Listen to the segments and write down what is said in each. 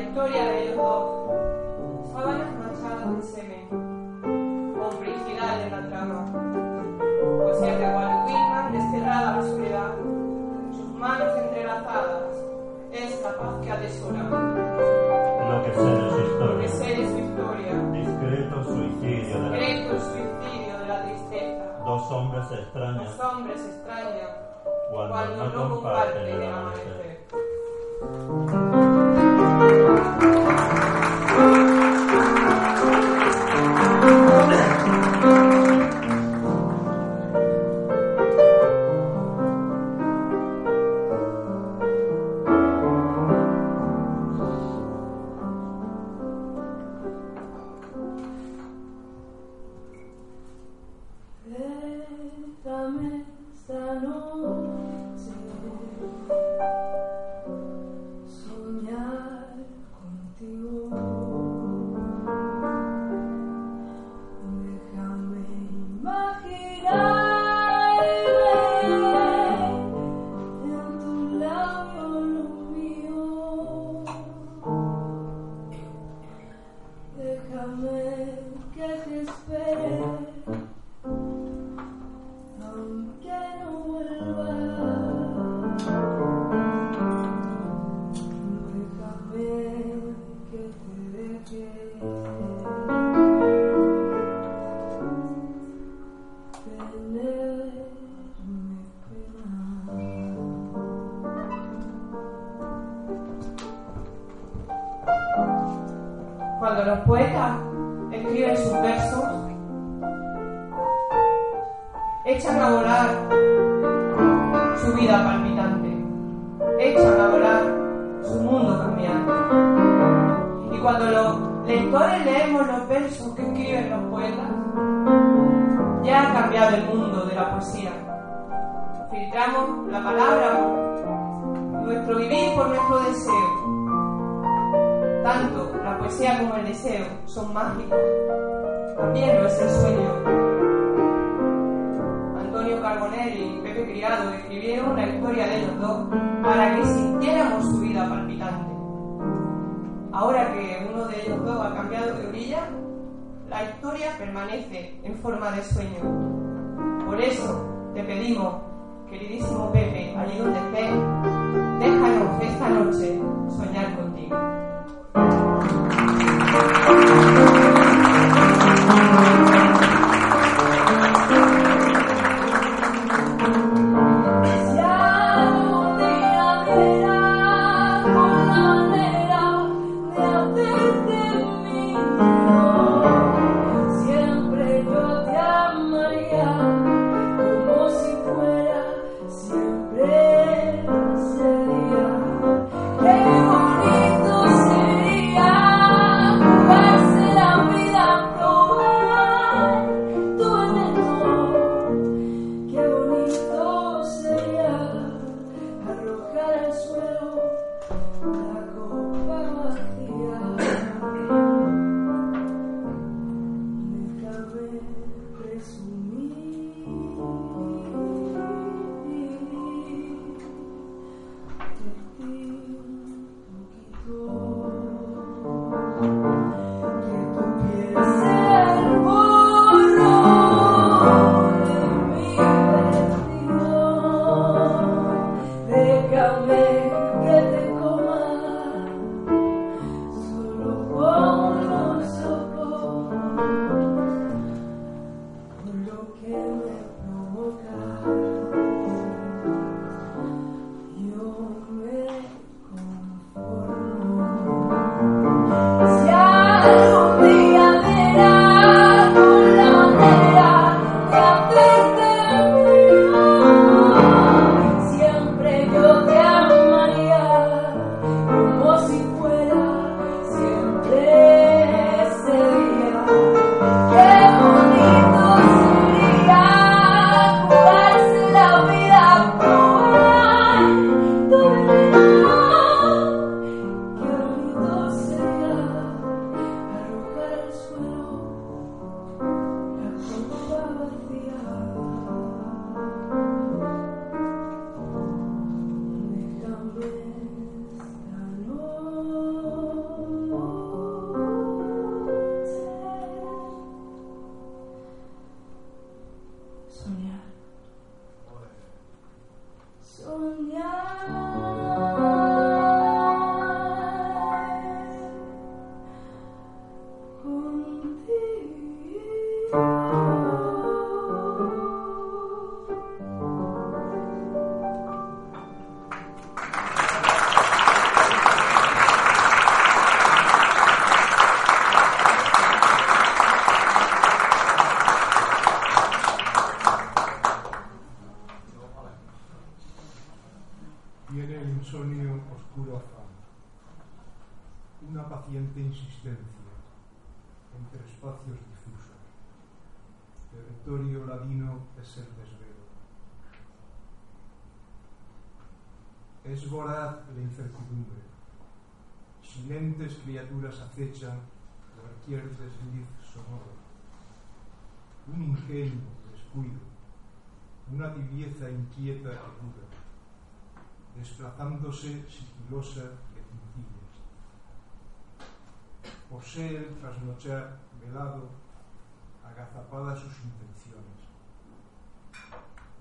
La historia de ellos dos. Sábanas manchadas de semen. Complicidad en la trama. Poesía de Walt Whitman desterrada a la soledad. Sus manos entrelazadas. Es la paz que atesora. Lo que sé de su Lo que historia, sé de su historia. discreto suicidio de la Secreto suicidio de la tristeza. dos hombres extraños Los hombres extrañan cuando, cuando no comparten el amanecer. Thank you. Contigo. Cuando los poetas escriben sus versos, echan a volar su vida palpitante, echan a volar su mundo cambiante. Y cuando los lectores leemos los versos que escriben los poetas, ya ha cambiado el mundo de la poesía. Filtramos la palabra, nuestro vivir por nuestro deseo. Tanto la poesía como el deseo son mágicos. También lo es el sueño. Antonio Carbonell y Pepe Criado escribieron la historia de los dos para que sintiéramos su vida palpitante. ahora que uno de ellos dos ha cambiado de orilla, la historia permanece en forma de sueño. Por eso te pedimos, queridísimo Pepe, allí donde estés, déjanos esta noche soñar contigo. Criaturas acechan cualquier desliz sonoro. Un ingenuo descuido, una tibieza inquieta que cura desplazándose sigilosa de puntillas. Posee el trasnochar velado, agazapada sus intenciones.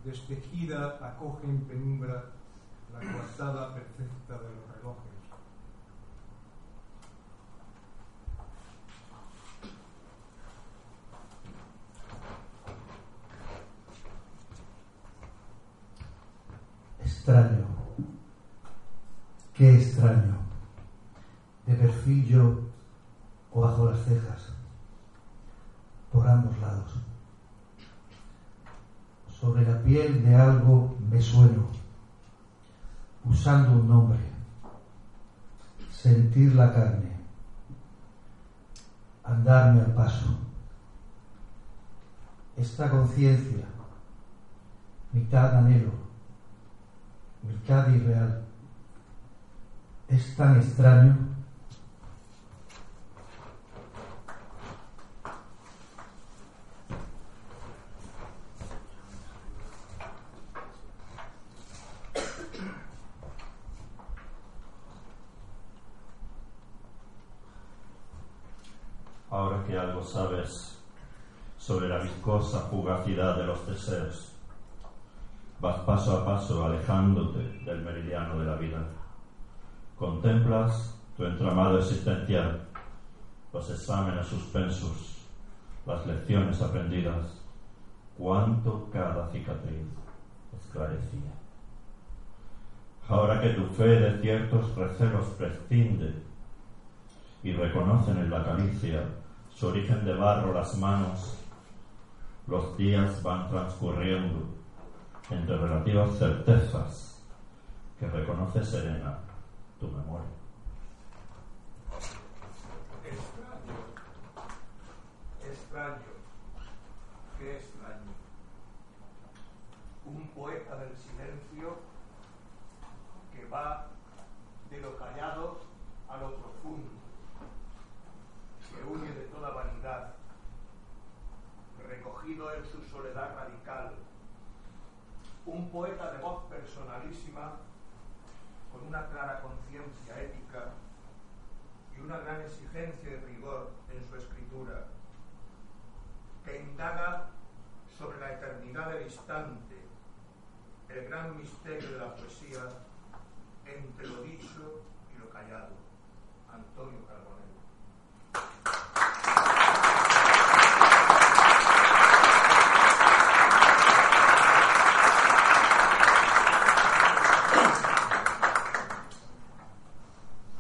Destejida acoge en penumbra la coartada perfecta de los relojes. Extraño. Qué extraño. De perfil yo o bajo las cejas. Por ambos lados. Sobre la piel de algo me sueno. Usando un nombre. Sentir la carne. Andarme al paso. Esta conciencia. Mitad anhelo mitad irreal. Es tan extraño. ahora que algo sabes sobre la viscosa fugacidad de los deseos, vas paso a paso alejándote del meridiano de la vida. Contemplas tu entramado existencial, los exámenes suspensos, las lecciones aprendidas, cuánto cada cicatriz esclarecía. Ahora que tu fe de ciertos recelos prescinde y reconocen en la calicia su origen de barro las manos, los días van transcurriendo entre relativas certezas que reconoce serena tu memoria. Extraño, extraño, qué extraño. Un poeta del silencio que va de lo callado a lo profundo, que huye de toda vanidad, recogido en su soledad radical. Un poeta de voz personalísima, con una clara conciencia ética y una gran exigencia de rigor en su escritura, que indaga sobre la eternidad del instante, el gran misterio de la poesía entre lo dicho y lo callado. Antonio Carbonell.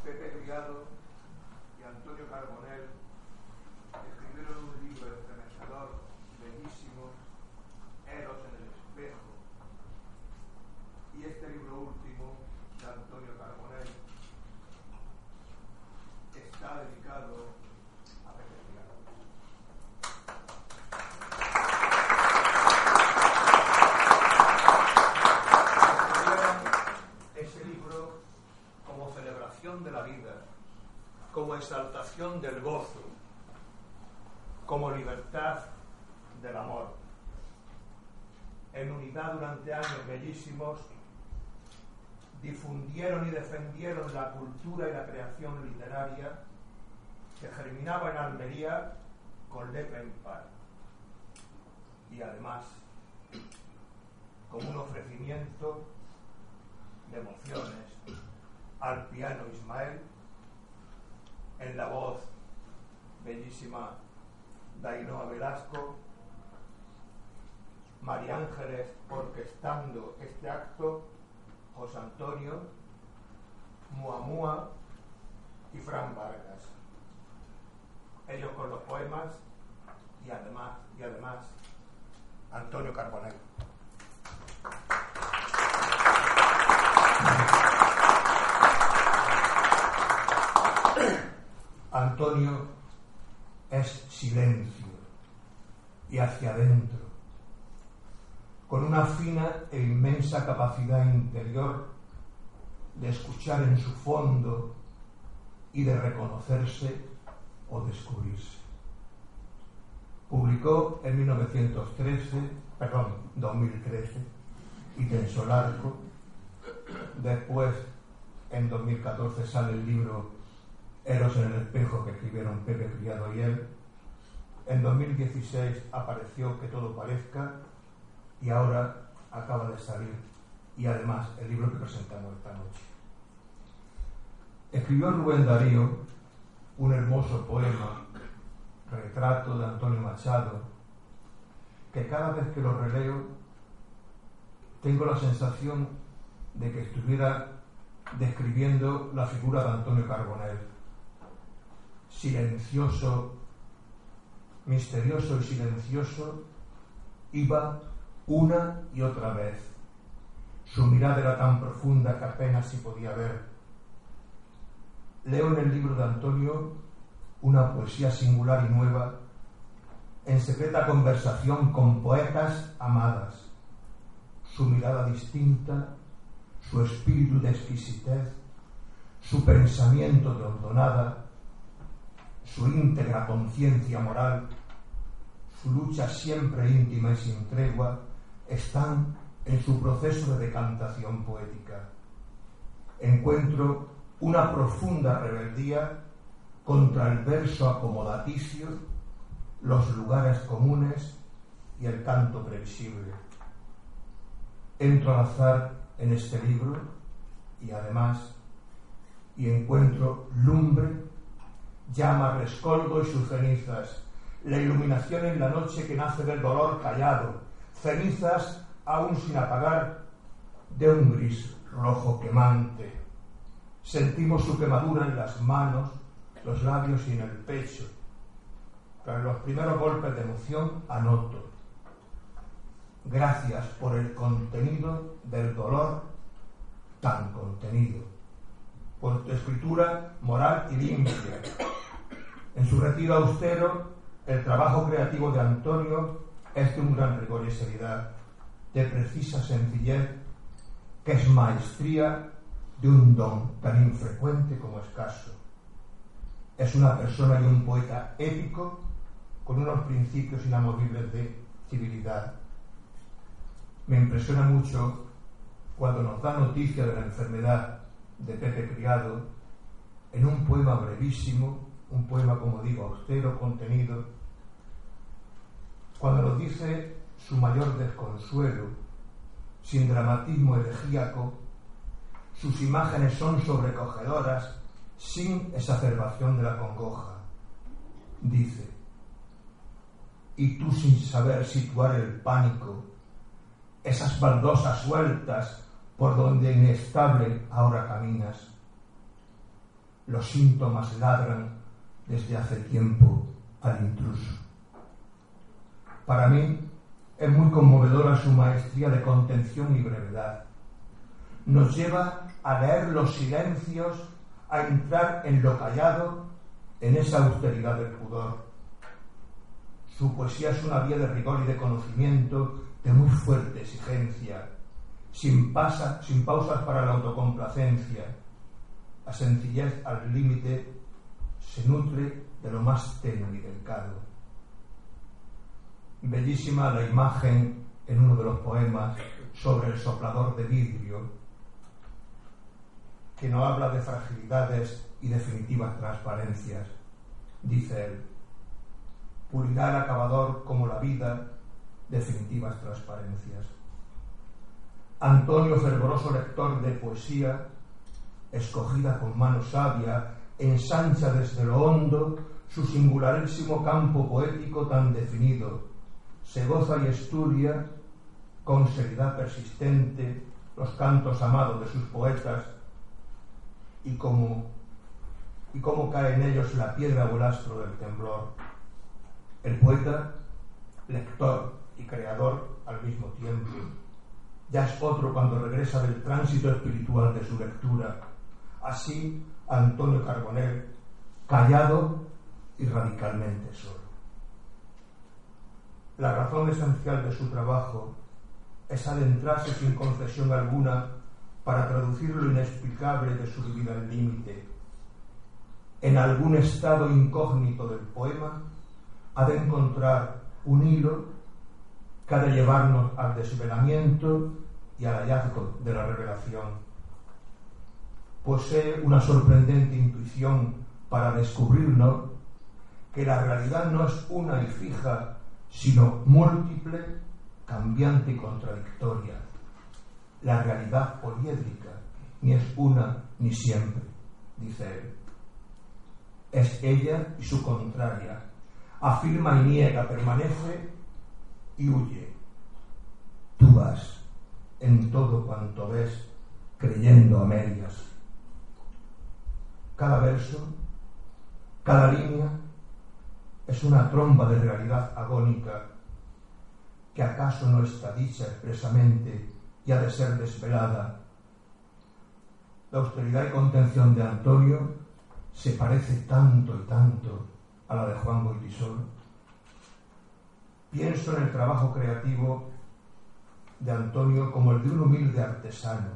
Pepe Criado y Antonio Carbonell escribieron un libro estremecedor, bellísimo, Eros en el espejo. Y este libro último de Antonio Carbonell está dedicado a Pepe Criado. Escribieron ese libro como celebración de la vida, como exaltación del gozo, como libertad del amor. En unidad durante años bellísimos, difundieron y defendieron la cultura y la creación literaria que germinaba en Almería con letra impar. Y además, como un ofrecimiento de emociones al piano Ismael, en la voz bellísima de Ainhoa Velasco, María Ángeles orquestando este acto, José Antonio, Muamua y Fran Vargas. Ellos con los poemas y además, y además, Antonio Carbonell. Antonio es silencio y hacia adentro, con una fina e inmensa capacidad interior de escuchar en su fondo y de reconocerse o descubrirse. Publicó en 1913, perdón, 2013, y Tenso Largo. Después, en 2014, sale el libro Eros en el espejo que escribieron Pepe Criado y él. En 2016 apareció Que todo parezca y ahora acaba de salir y además el libro que presentamos esta noche. Escribió Rubén Darío un hermoso poema, retrato de Antonio Machado, que cada vez que lo releo tengo la sensación de que estuviera describiendo la figura de Antonio Carbonell silencioso, misterioso y silencioso, iba una y otra vez. Su mirada era tan profunda que apenas se podía ver. Leo en el libro de Antonio una poesía singular y nueva, en secreta conversación con poetas amadas, su mirada distinta, su espíritu de exquisitez, su pensamiento de hondonada, su íntegra conciencia moral, su lucha siempre íntima y sin tregua, están en su proceso de decantación poética. Encuentro una profunda rebeldía contra el verso acomodaticio, los lugares comunes y el canto previsible. Entro al azar en este libro y además y encuentro lumbre, llama, rescoldo y sus cenizas, la iluminación en la noche que nace del dolor callado, cenizas aún sin apagar de un gris rojo quemante. Sentimos su quemadura en las manos, los labios y en el pecho. En los primeros golpes de emoción anoto. Gracias por el contenido del dolor tan contenido. Por tu escritura moral y limpia. En su retiro austero, el trabajo creativo de Antonio es de un gran rigor y seriedad, de precisa sencillez, que es maestría de un don tan infrecuente como escaso. Es una persona y un poeta épico con unos principios inamovibles de civilidad. Me impresiona mucho cuando nos da noticia de la enfermedad de Pepe Criado en un poema brevísimo, un poema, como digo, austero, contenido, cuando nos dice su mayor desconsuelo, sin dramatismo elegíaco, sus imágenes son sobrecogedoras, sin exacerbación de la congoja. Dice, y tú sin saber situar el pánico, esas baldosas sueltas por donde inestable ahora caminas. Los síntomas ladran desde hace tiempo al intruso. Para mí es muy conmovedora su maestría de contención y brevedad. Nos lleva a leer los silencios, a entrar en lo callado, en esa austeridad del pudor. Su poesía es una vía de rigor y de conocimiento de muy fuerte exigencia, sin, pasa, sin pausas para la autocomplacencia. La sencillez al límite se nutre de lo más tenue y delicado. Bellísima la imagen en uno de los poemas sobre el soplador de vidrio, que no habla de fragilidades y definitivas transparencias. Dice él, pulirá el acabador como la vida, definitivas transparencias. Antonio, fervoroso lector de poesía, escogida con mano sabia, ensancha desde lo hondo su singularísimo campo poético tan definido. Se goza y estudia con seriedad persistente los cantos amados de sus poetas y como y cómo cae en ellos la piedra o el astro del temblor. El poeta, lector y creador al mismo tiempo, ya es otro cuando regresa del tránsito espiritual de su lectura. Así, Antonio Carbonell, callado y radicalmente solo. La razón esencial de su trabajo es adentrarse sin concesión alguna para traducir lo inexplicable de su vida al límite. En algún estado incógnito del poema ha de encontrar un hilo que ha de llevarnos al desvelamiento y al hallazgo de la revelación. Posee una sorprendente intuición para descubrirnos que la realidad no es una y fija, sino múltiple, cambiante y contradictoria. La realidad poliédrica ni es una ni siempre, dice él. Es ella y su contraria. Afirma y niega, permanece y huye. Tú vas en todo cuanto ves, creyendo a medias. Cada verso, cada línea es una tromba de realidad agónica que acaso no está dicha expresamente y ha de ser desvelada. La austeridad y contención de Antonio se parece tanto y tanto a la de Juan Goytisol. Pienso en el trabajo creativo de Antonio como el de un humilde artesano,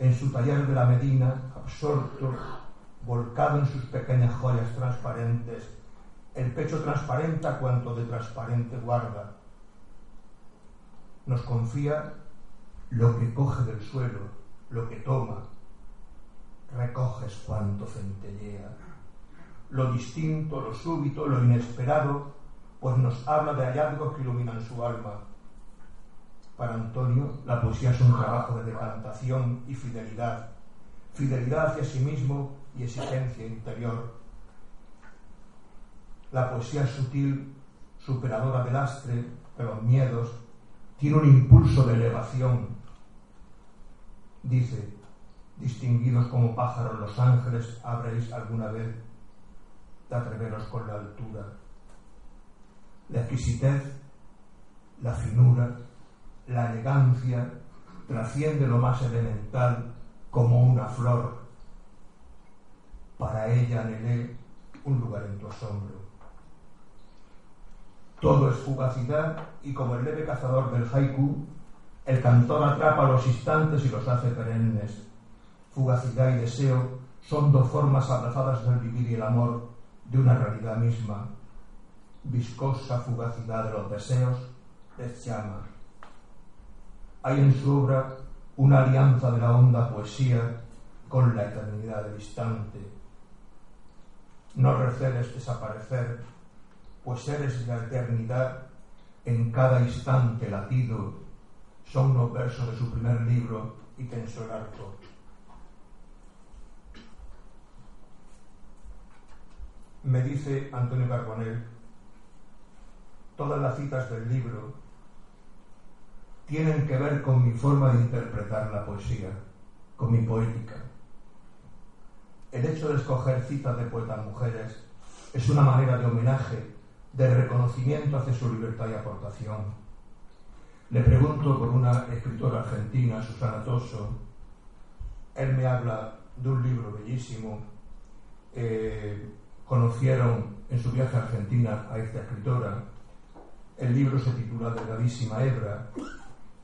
en su taller de la Medina, absorto, volcado en sus pequeñas joyas transparentes, el pecho transparenta cuanto de transparente guarda. Nos confía lo que coge del suelo, lo que toma, recoges cuanto centellea. lo distinto, lo súbito, lo inesperado, pues nos habla de hallazgos que iluminan su alma. Para Antonio, la poesía es un trabajo de decantación y fidelidad, fidelidad hacia sí mismo y exigencia interior. La poesía es sutil, superadora del astre, de los miedos, tiene un impulso de elevación. Dice, distinguidos como pájaros los ángeles, habréis alguna vez de atreveros con la altura. La exquisitez, la finura, la elegancia trasciende lo más elemental como una flor. Para ella anhelé un lugar en tu asombro. Todo es fugacidad y como el leve cazador del haiku, el cantor atrapa los instantes y los hace perennes. Fugacidad y deseo son dos formas abrazadas del vivir y el amor de una realidad misma. Viscosa fugacidad de los deseos les llama. Hay en su obra una alianza de la honda poesía con la eternidad del instante. No receles desaparecer pues eres la eternidad en cada instante latido. Son los versos de su primer libro y tenso el arco. Me dice Antonio Carbonell, todas las citas del libro tienen que ver con mi forma de interpretar la poesía, con mi poética. El hecho de escoger citas de poetas mujeres es una manera de homenaje de reconocimiento hacia su libertad y aportación. Le pregunto por una escritora argentina, Susana Toso. Él me habla de un libro bellísimo. Eh, conocieron en su viaje a Argentina a esta escritora. El libro se titula Delgadísima Hebra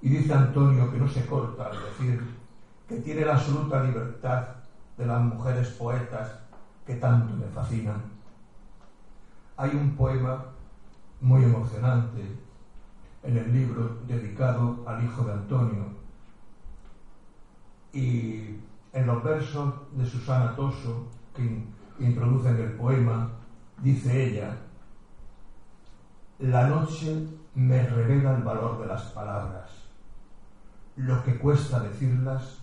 y dice Antonio que no se corta al decir que tiene la absoluta libertad de las mujeres poetas que tanto me fascinan hay un poema muy emocionante en el libro dedicado al hijo de Antonio. Y en los versos de Susana Toso, que introducen el poema, dice ella, la noche me revela el valor de las palabras, lo que cuesta decirlas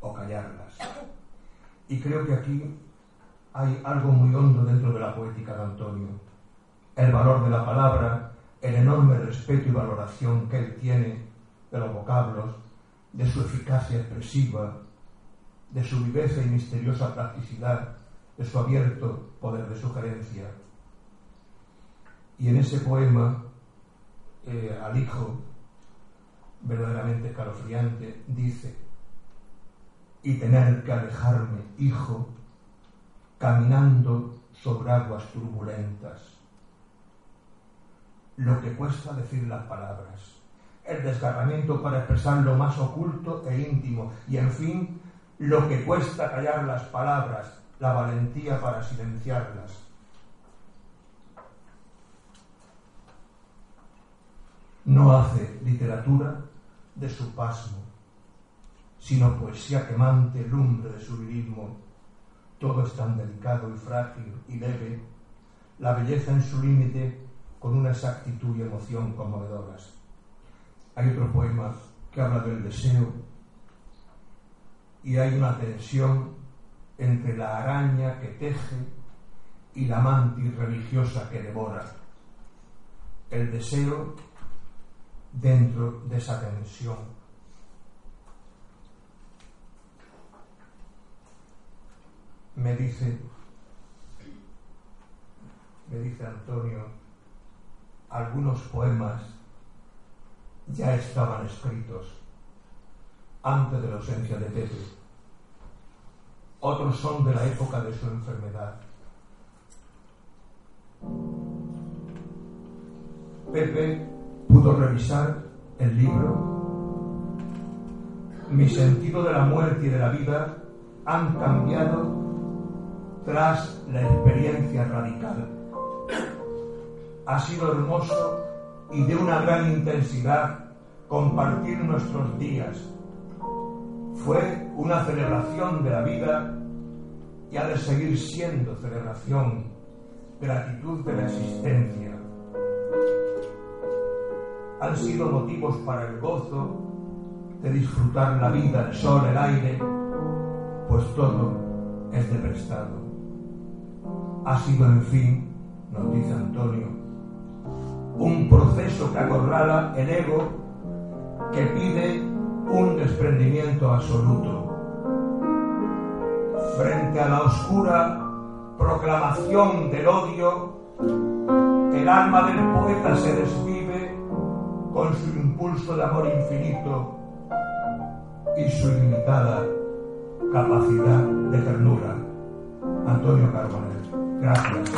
o callarlas. Y creo que aquí hay algo muy hondo dentro de la poética de Antonio. El valor de la palabra, el enorme respeto y valoración que él tiene de los vocablos, de su eficacia expresiva, de su viveza y misteriosa practicidad, de su abierto poder de sugerencia. Y en ese poema, eh, al hijo, verdaderamente escalofriante, dice, y tener que alejarme, hijo, caminando sobre aguas turbulentas. Lo que cuesta decir las palabras, el desgarramiento para expresar lo más oculto e íntimo y, en fin, lo que cuesta callar las palabras, la valentía para silenciarlas. No hace literatura de su pasmo, sino poesía quemante, lumbre de su virismo todo es tan delicado y frágil y leve, la belleza en su límite con una exactitud y emoción conmovedoras. Hay otro poema que habla del deseo y hay una tensión entre la araña que teje y la mantis religiosa que devora. El deseo dentro de esa tensión me dice, me dice Antonio, algunos poemas ya estaban escritos antes de la ausencia de Pepe. Otros son de la época de su enfermedad. Pepe pudo revisar el libro. Mi sentido de la muerte y de la vida han cambiado tras la experiencia radical. Ha sido hermoso y de una gran intensidad compartir nuestros días. Fue una celebración de la vida y ha de seguir siendo celebración, gratitud de la existencia. Han sido motivos para el gozo de disfrutar la vida, el sol, el aire, pues todo es de prestado. Ha sido, en fin, nos dice Antonio, un proceso que acorrala el ego que pide un desprendimiento absoluto. Frente a la oscura proclamación del odio, el alma del poeta se desvive con su impulso de amor infinito y su ilimitada capacidad de ternura. Antonio Carbonell. Gracias.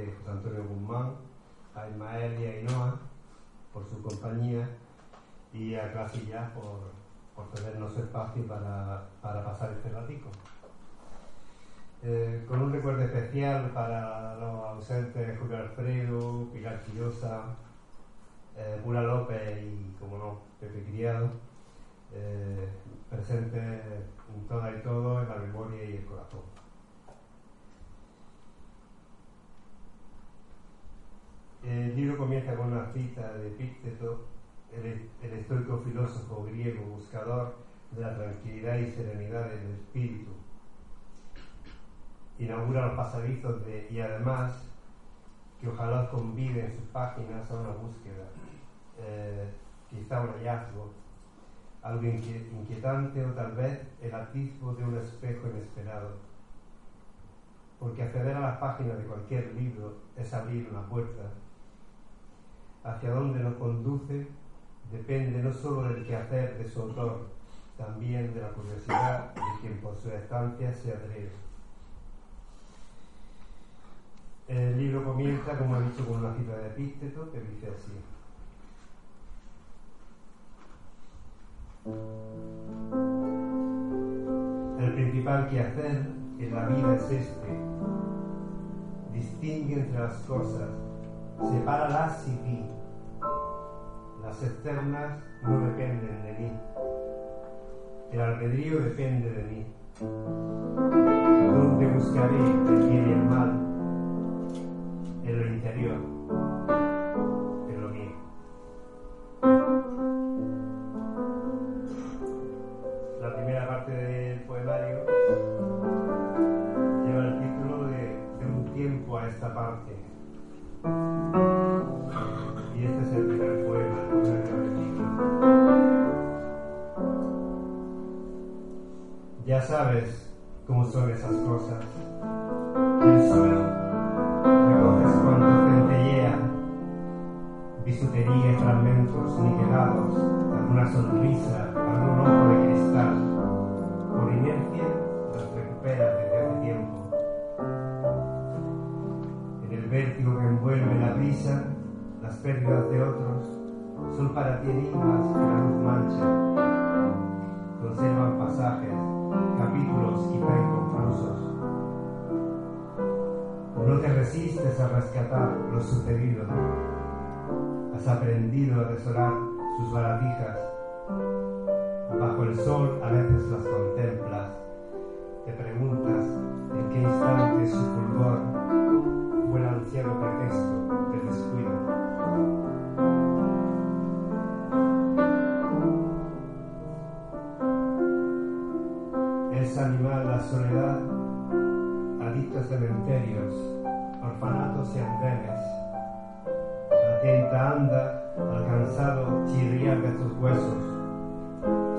De José Antonio Guzmán, a Ismael y a Ainhoa por su compañía y a Ya por, por espacio para, para pasar este ratico. Eh, con un recuerdo especial para los ausentes Julio Alfredo, Pilar Quillosa, eh, López y, como no, Pepe Criado, eh, presentes en todas y todos en la memoria y el corazón. El libro comienza con una cita de Epícteto, el, el estoico filósofo griego buscador de la tranquilidad y serenidad del espíritu. Inaugura los pasadizos de, y además que ojalá convide en sus páginas a una búsqueda, eh, quizá un hallazgo, algo inquietante o tal vez el atisbo de un espejo inesperado. Porque acceder a las páginas de cualquier libro es abrir una puerta. Hacia dónde nos conduce depende no solo del quehacer de su autor, también de la curiosidad de quien por su estancia se atreve. El libro comienza, como he dicho, con una cita de Epícteto que dice así. El principal quehacer en la vida es este. Distingue entre las cosas, sepáralas y di. Las externas no dependen de mí. El albedrío depende de mí. ¿Dónde buscaré el bien y el mal? En lo interior, en lo mío. La primera parte del poemario lleva el título de un tiempo a esta parte. Ya sabes cómo son esas cosas. El suelo recoges cuando centellea, bisutería y fragmentos niquelados, alguna sonrisa, algún ojo de cristal. Por inercia los recuperas envuelve la brisa, las pérdidas de otros son para ti enigmas que la luz mancha. Conservan pasajes, capítulos quizá inconclusos. No te resistes a rescatar lo sucedido. Has aprendido a atesorar sus baratijas. Bajo el sol a veces las contemplas. Te preguntas en qué instante su fulgor cielo pretexto de descuido. Es animal la soledad, adictos cementerios, orfanatos y andenes. Atenta anda, alcanzado, chirría de tus huesos.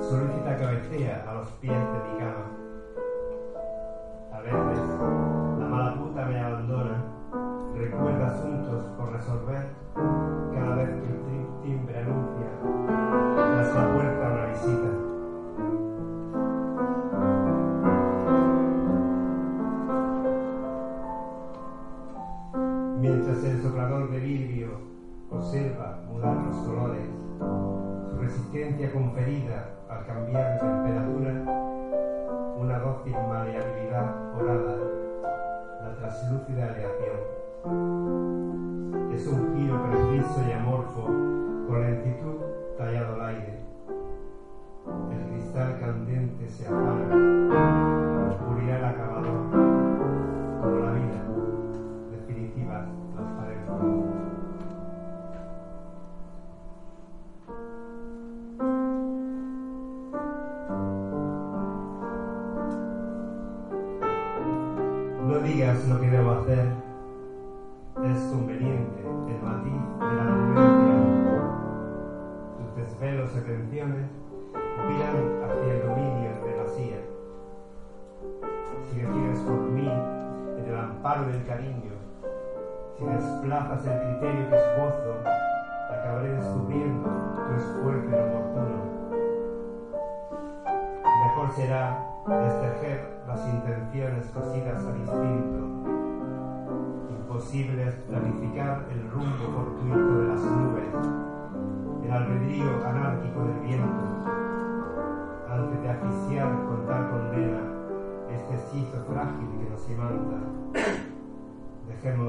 Solicita cabecea a los pies de mi cama. A veces, la mala puta me abandona recuerda asuntos por resolver cada vez que el timbre anuncia tras la.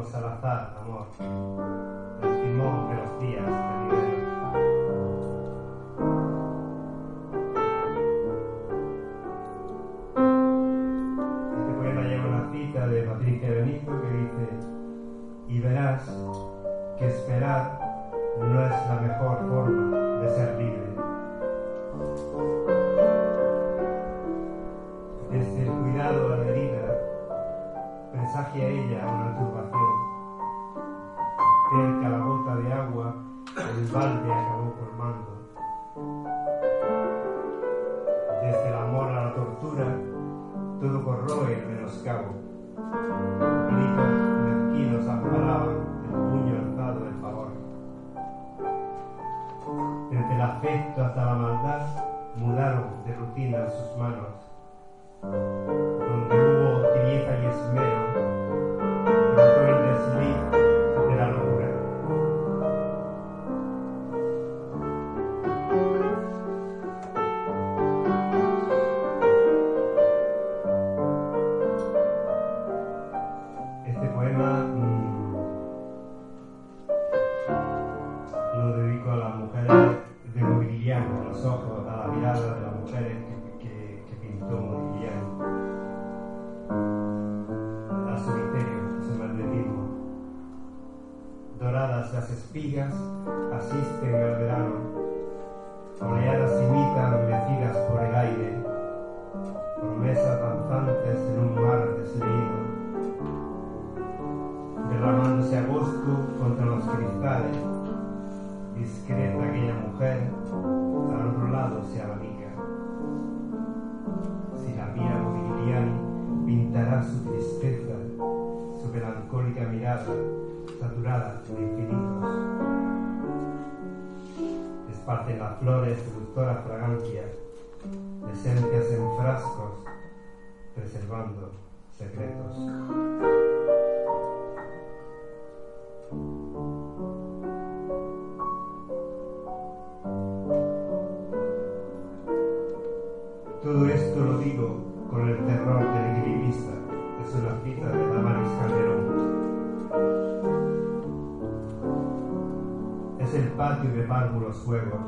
Salazar, amor. Esquimó de los días venideros. Este de Patricia Benito que dice, y verás que esperar no es la mejor forma de ser libre. presagia ella una turbación. Cerca la gota de agua, el balde acabó colmando. Desde el amor a la tortura, todo corroe el menoscabo. Gritos mezquinos amparaban el puño alzado del favor. Desde el afecto hasta la maldad, mudaron de rutina sus manos, donde hubo tibieza y esmero. los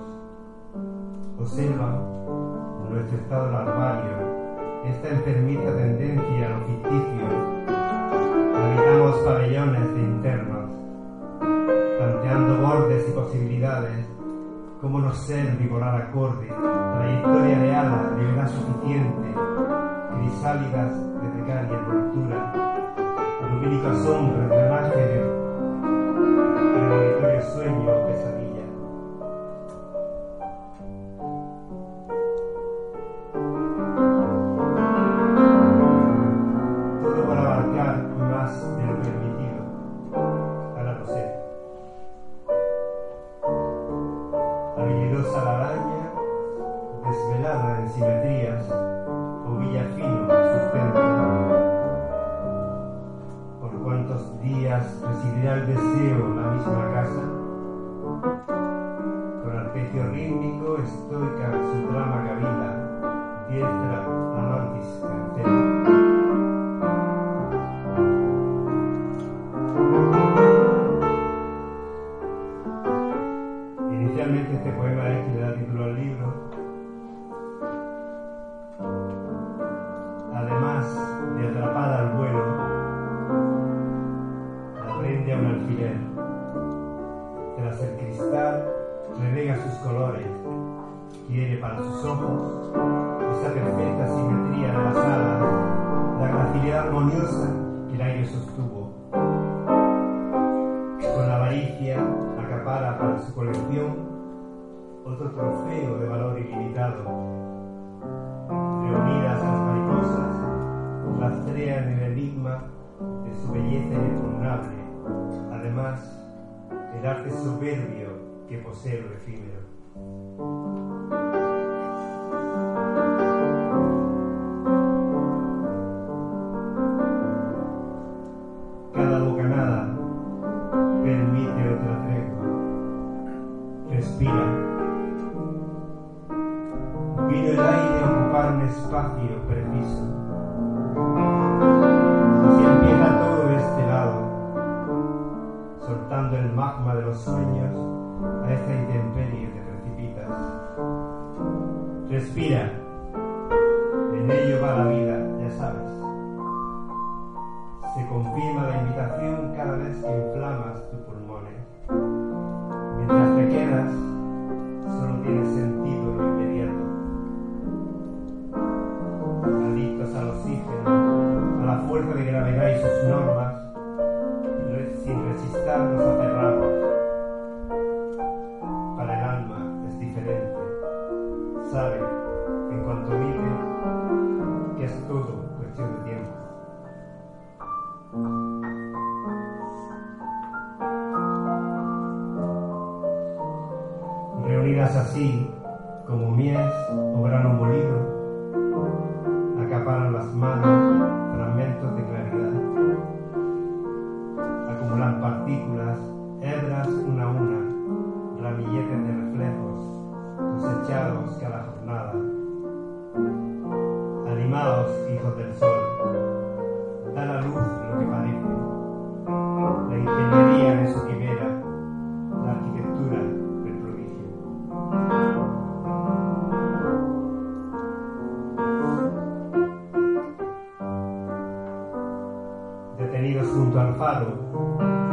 vino el aire a ocupar un espacio preciso. Así empieza todo de este lado, soltando el magma de los sueños a esta intemperie te precipitas. Respira, en ello va la vida, ya sabes. Se confirma la invitación cada vez que inflamas tus pulmones. ¿eh? Mientras te quedas, solo tienes normas sin resistar los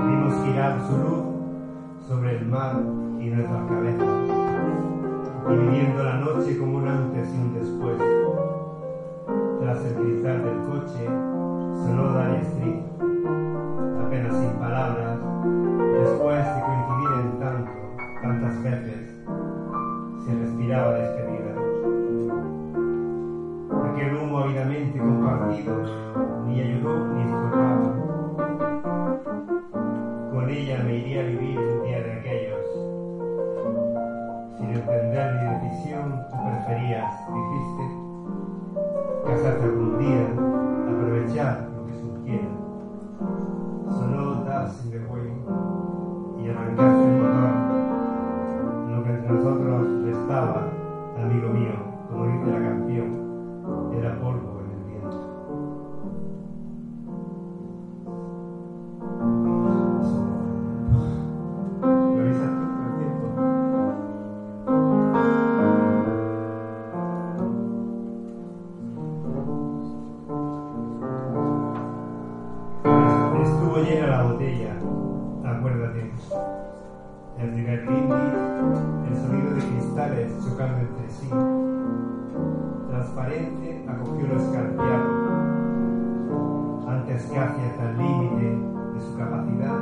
Vimos girar su luz sobre el mar y nuestras cabezas, dividiendo la noche como un antes y un después. Tras el cristal del coche, sonó Dani Street, apenas sin palabras, después de coincidir en tanto, tantas veces, se respiraba despedida. amigo mío, como. hasta límite de su capacidad,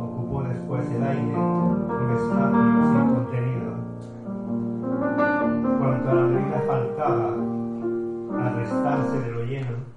ocupó después el aire, un espacio sin contenido. Cuanto a la bebida faltaba, al restarse de lo lleno,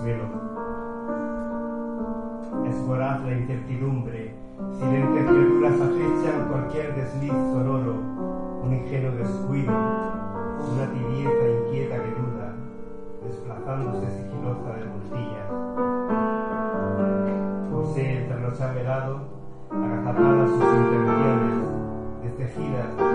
desvelo. Es voraz la incertidumbre, silentes criaturas acechan cualquier desliz sonoro, un ingenuo descuido, una tibieza inquieta que duda, desplazándose sigilosa de puntillas. Posee entre los velado, agazapadas sus intenciones, destejidas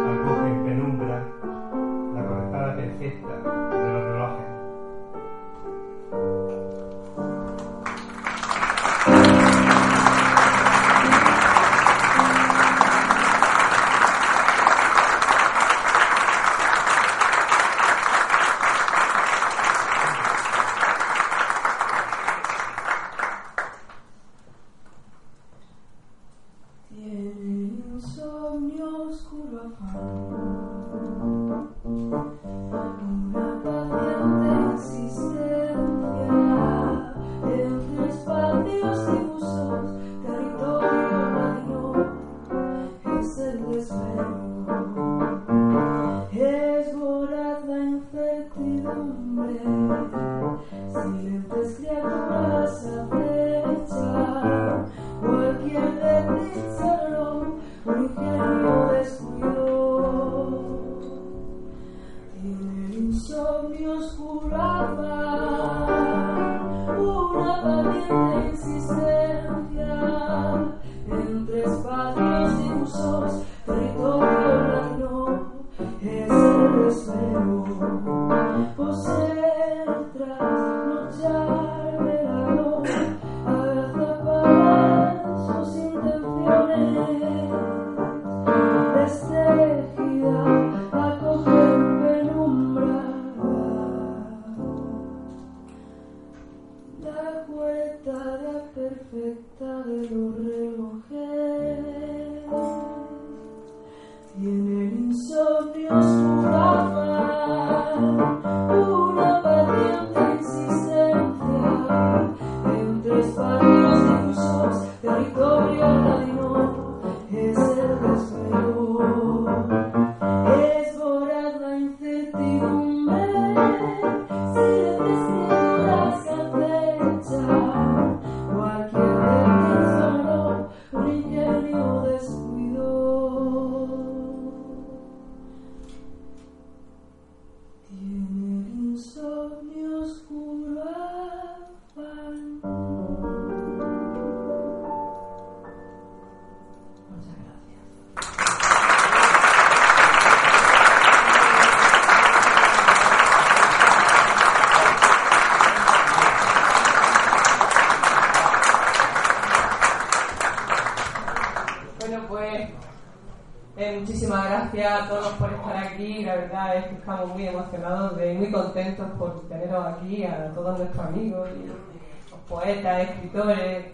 La verdad es que estamos muy emocionados y muy contentos por teneros aquí, a todos nuestros amigos, y poetas, escritores.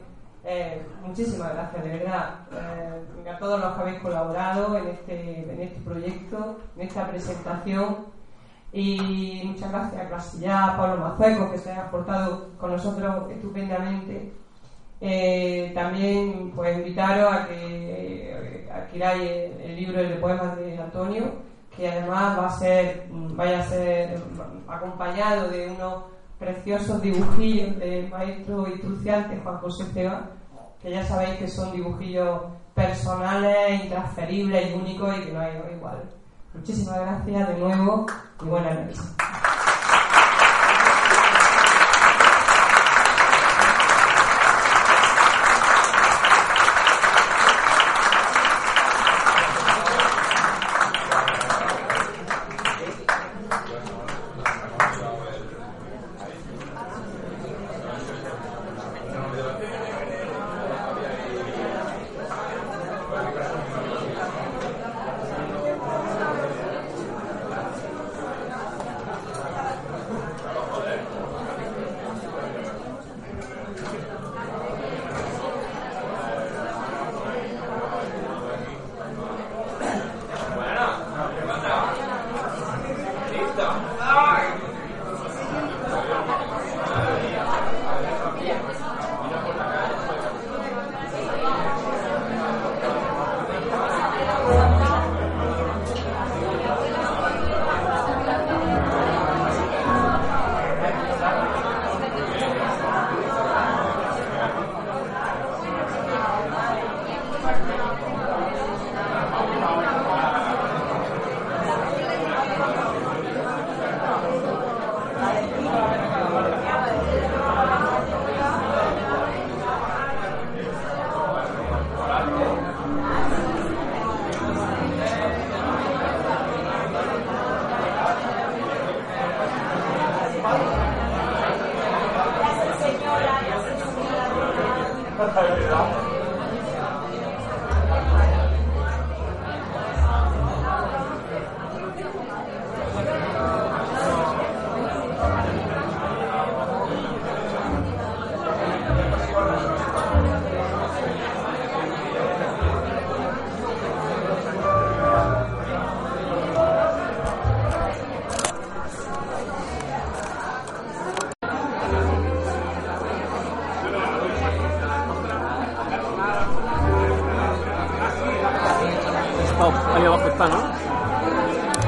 Eh, muchísimas gracias, de verdad. Eh, a todos los que habéis colaborado en este, en este proyecto, en esta presentación. Y muchas gracias a Clasillá, a Pablo Mazueco, que se ha portado con nosotros estupendamente. Eh, también pues invitaros a que adquiráis el, el libro de poemas de Antonio, que además va a ser, vaya a ser acompañado de unos preciosos dibujillos del maestro instruciante Juan José Ceba, que ya sabéis que son dibujillos personales, intransferibles y únicos y que no hay igual. Muchísimas gracias de nuevo y buenas noches.